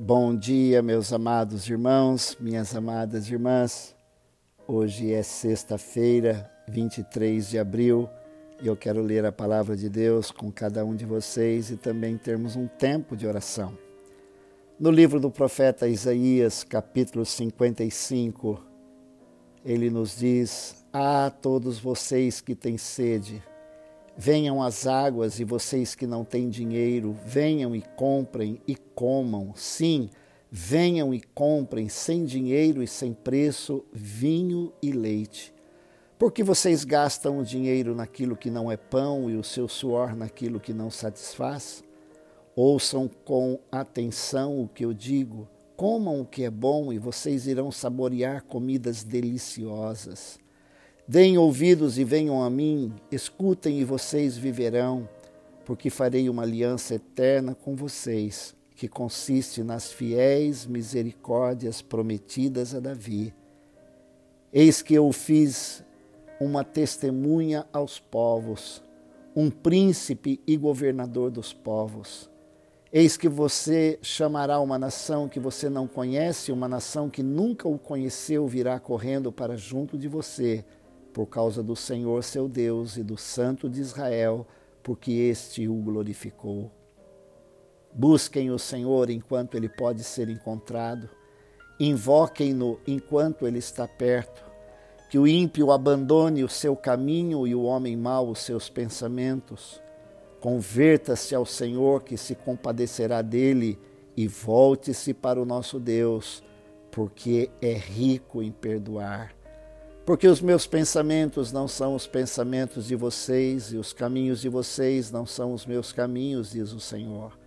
Bom dia, meus amados irmãos, minhas amadas irmãs. Hoje é sexta-feira, 23 de abril, e eu quero ler a palavra de Deus com cada um de vocês e também termos um tempo de oração. No livro do profeta Isaías, capítulo 55, ele nos diz: Ah, todos vocês que têm sede, Venham as águas e vocês que não têm dinheiro, venham e comprem e comam. Sim, venham e comprem sem dinheiro e sem preço vinho e leite. Porque vocês gastam o dinheiro naquilo que não é pão e o seu suor naquilo que não satisfaz? Ouçam com atenção o que eu digo, comam o que é bom e vocês irão saborear comidas deliciosas. Deem ouvidos e venham a mim, escutem e vocês viverão, porque farei uma aliança eterna com vocês, que consiste nas fiéis misericórdias prometidas a Davi. Eis que eu fiz uma testemunha aos povos, um príncipe e governador dos povos. Eis que você chamará uma nação que você não conhece, uma nação que nunca o conheceu virá correndo para junto de você por causa do Senhor seu Deus e do Santo de Israel, porque este o glorificou. Busquem o Senhor enquanto ele pode ser encontrado, invoquem-no enquanto ele está perto. Que o ímpio abandone o seu caminho e o homem mau os seus pensamentos. Converta-se ao Senhor, que se compadecerá dele, e volte-se para o nosso Deus, porque é rico em perdoar porque os meus pensamentos não são os pensamentos de vocês, e os caminhos de vocês não são os meus caminhos, diz o Senhor.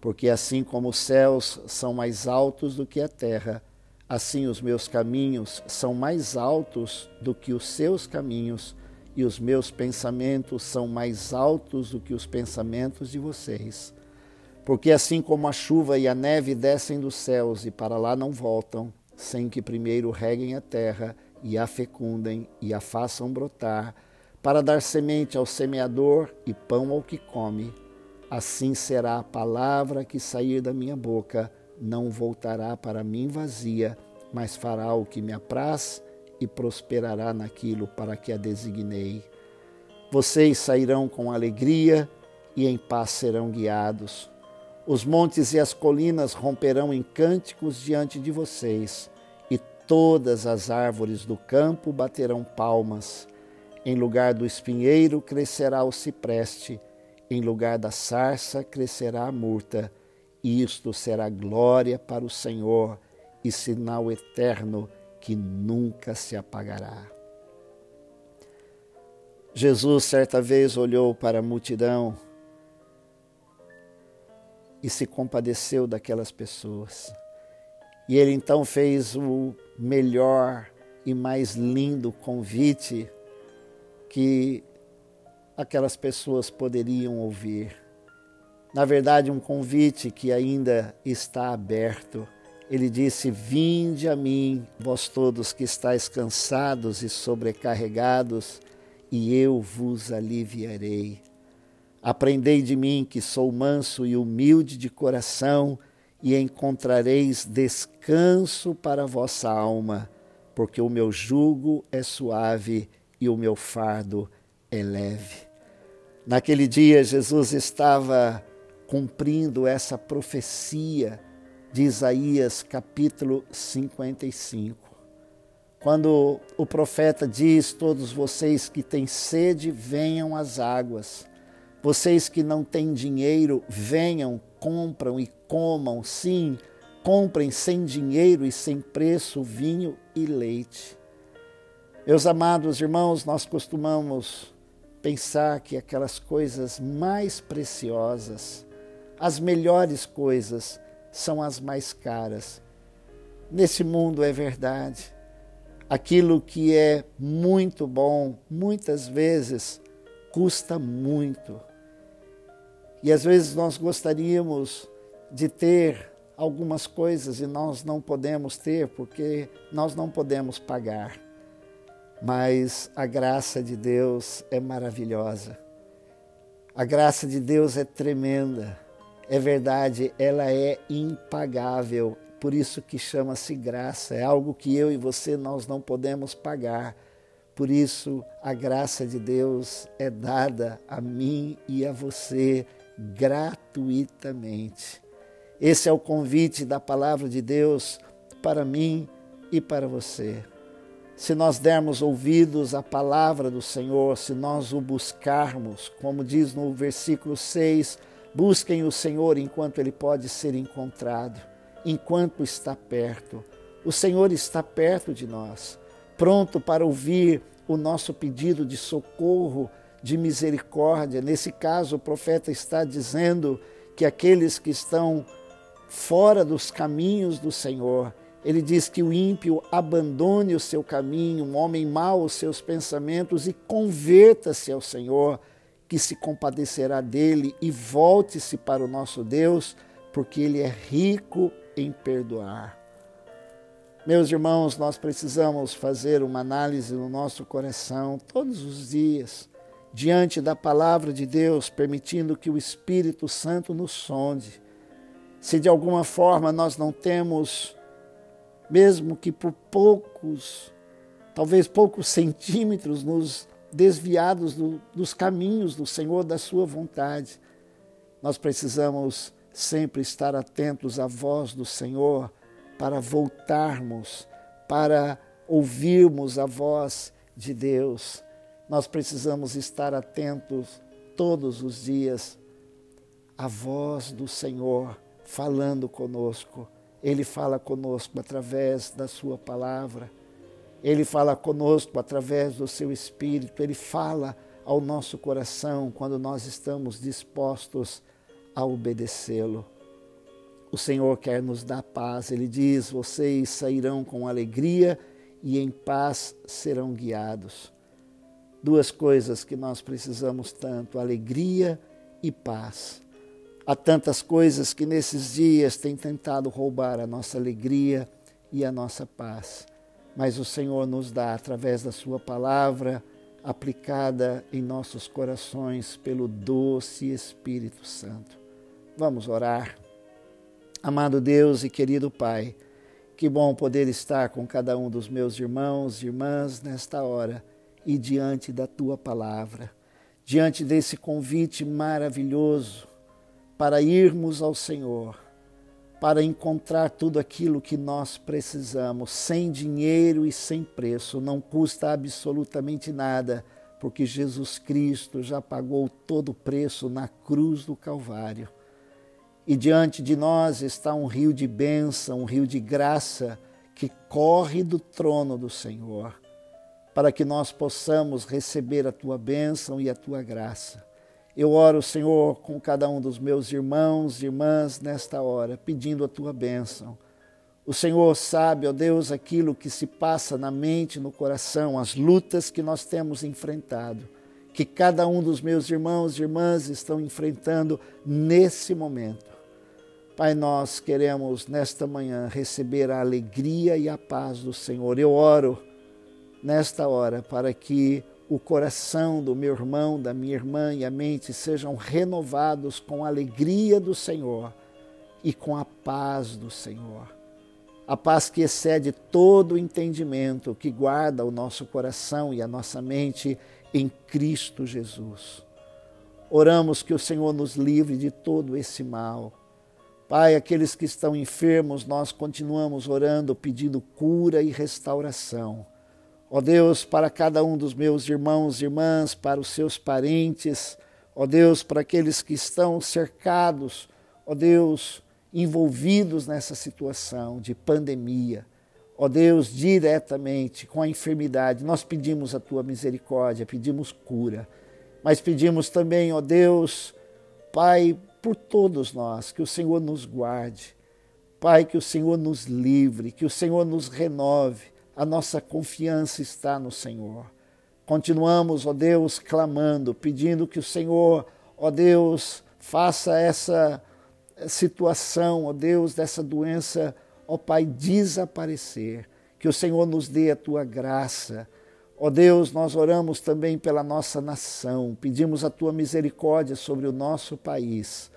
Porque assim como os céus são mais altos do que a terra, assim os meus caminhos são mais altos do que os seus caminhos, e os meus pensamentos são mais altos do que os pensamentos de vocês. Porque assim como a chuva e a neve descem dos céus e para lá não voltam, sem que primeiro reguem a terra e a fecundem e a façam brotar, para dar semente ao semeador e pão ao que come. Assim será a palavra que sair da minha boca, não voltará para mim vazia, mas fará o que me apraz e prosperará naquilo para que a designei. Vocês sairão com alegria e em paz serão guiados. Os montes e as colinas romperão em cânticos diante de vocês todas as árvores do campo baterão palmas. Em lugar do espinheiro crescerá o cipreste, em lugar da sarça crescerá a murta. Isto será glória para o Senhor e sinal eterno que nunca se apagará. Jesus certa vez olhou para a multidão e se compadeceu daquelas pessoas. E ele então fez o melhor e mais lindo convite que aquelas pessoas poderiam ouvir. Na verdade, um convite que ainda está aberto. Ele disse: Vinde a mim, vós todos que estáis cansados e sobrecarregados, e eu vos aliviarei. Aprendei de mim, que sou manso e humilde de coração, e encontrareis descanso para a vossa alma, porque o meu jugo é suave e o meu fardo é leve. Naquele dia, Jesus estava cumprindo essa profecia de Isaías, capítulo 55. Quando o profeta diz: Todos vocês que têm sede, venham às águas. Vocês que não têm dinheiro, venham, compram e comam, sim, comprem sem dinheiro e sem preço vinho e leite. Meus amados irmãos, nós costumamos pensar que aquelas coisas mais preciosas, as melhores coisas, são as mais caras. Nesse mundo é verdade. Aquilo que é muito bom, muitas vezes, custa muito. E às vezes nós gostaríamos de ter algumas coisas e nós não podemos ter porque nós não podemos pagar. Mas a graça de Deus é maravilhosa. A graça de Deus é tremenda. É verdade, ela é impagável, por isso que chama-se graça. É algo que eu e você nós não podemos pagar. Por isso a graça de Deus é dada a mim e a você gratuitamente. Esse é o convite da palavra de Deus para mim e para você. Se nós dermos ouvidos à palavra do Senhor, se nós o buscarmos, como diz no versículo 6, busquem o Senhor enquanto ele pode ser encontrado, enquanto está perto. O Senhor está perto de nós, pronto para ouvir o nosso pedido de socorro, de misericórdia. Nesse caso, o profeta está dizendo que aqueles que estão fora dos caminhos do Senhor. Ele diz que o ímpio abandone o seu caminho, um homem mau os seus pensamentos e converta-se ao Senhor, que se compadecerá dele e volte-se para o nosso Deus, porque ele é rico em perdoar. Meus irmãos, nós precisamos fazer uma análise no nosso coração todos os dias, diante da palavra de Deus, permitindo que o Espírito Santo nos sonde se de alguma forma nós não temos, mesmo que por poucos, talvez poucos centímetros, nos desviados do, dos caminhos do Senhor, da Sua vontade, nós precisamos sempre estar atentos à voz do Senhor para voltarmos, para ouvirmos a voz de Deus. Nós precisamos estar atentos todos os dias à voz do Senhor falando conosco. Ele fala conosco através da Sua palavra. Ele fala conosco através do Seu Espírito. Ele fala ao nosso coração quando nós estamos dispostos a obedecê-lo. O Senhor quer nos dar paz. Ele diz: Vocês sairão com alegria e em paz serão guiados. Duas coisas que nós precisamos tanto: alegria e paz. Há tantas coisas que nesses dias têm tentado roubar a nossa alegria e a nossa paz. Mas o Senhor nos dá, através da Sua palavra, aplicada em nossos corações pelo doce Espírito Santo. Vamos orar. Amado Deus e querido Pai, que bom poder estar com cada um dos meus irmãos e irmãs nesta hora e diante da Tua palavra, diante desse convite maravilhoso para irmos ao Senhor, para encontrar tudo aquilo que nós precisamos, sem dinheiro e sem preço, não custa absolutamente nada, porque Jesus Cristo já pagou todo o preço na cruz do Calvário. E diante de nós está um rio de bênção, um rio de graça que corre do trono do Senhor, para que nós possamos receber a tua bênção e a tua graça. Eu oro, Senhor, com cada um dos meus irmãos e irmãs nesta hora, pedindo a tua bênção. O Senhor sabe, ó Deus, aquilo que se passa na mente, no coração, as lutas que nós temos enfrentado, que cada um dos meus irmãos e irmãs estão enfrentando nesse momento. Pai, nós queremos nesta manhã receber a alegria e a paz do Senhor. Eu oro nesta hora para que o coração do meu irmão, da minha irmã e a mente sejam renovados com a alegria do Senhor e com a paz do Senhor. A paz que excede todo o entendimento, que guarda o nosso coração e a nossa mente em Cristo Jesus. Oramos que o Senhor nos livre de todo esse mal. Pai, aqueles que estão enfermos, nós continuamos orando, pedindo cura e restauração. Ó Deus, para cada um dos meus irmãos e irmãs, para os seus parentes, ó Deus, para aqueles que estão cercados, ó Deus, envolvidos nessa situação de pandemia. Ó Deus, diretamente com a enfermidade, nós pedimos a tua misericórdia, pedimos cura, mas pedimos também, ó Deus, Pai, por todos nós, que o Senhor nos guarde. Pai, que o Senhor nos livre, que o Senhor nos renove, a nossa confiança está no Senhor. Continuamos, ó Deus, clamando, pedindo que o Senhor, ó Deus, faça essa situação, ó Deus, dessa doença, ó Pai, desaparecer. Que o Senhor nos dê a tua graça. Ó Deus, nós oramos também pela nossa nação, pedimos a tua misericórdia sobre o nosso país.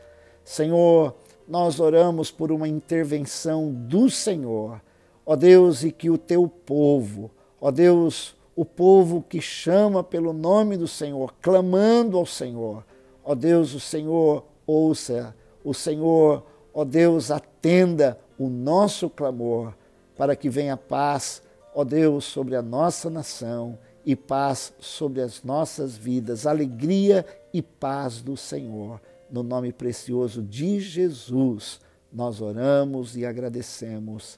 Senhor, nós oramos por uma intervenção do Senhor, ó Deus, e que o teu povo, ó Deus, o povo que chama pelo nome do Senhor, clamando ao Senhor, ó Deus, o Senhor ouça, o Senhor, ó Deus, atenda o nosso clamor, para que venha paz, ó Deus, sobre a nossa nação e paz sobre as nossas vidas, alegria e paz do Senhor. No nome precioso de Jesus, nós oramos e agradecemos.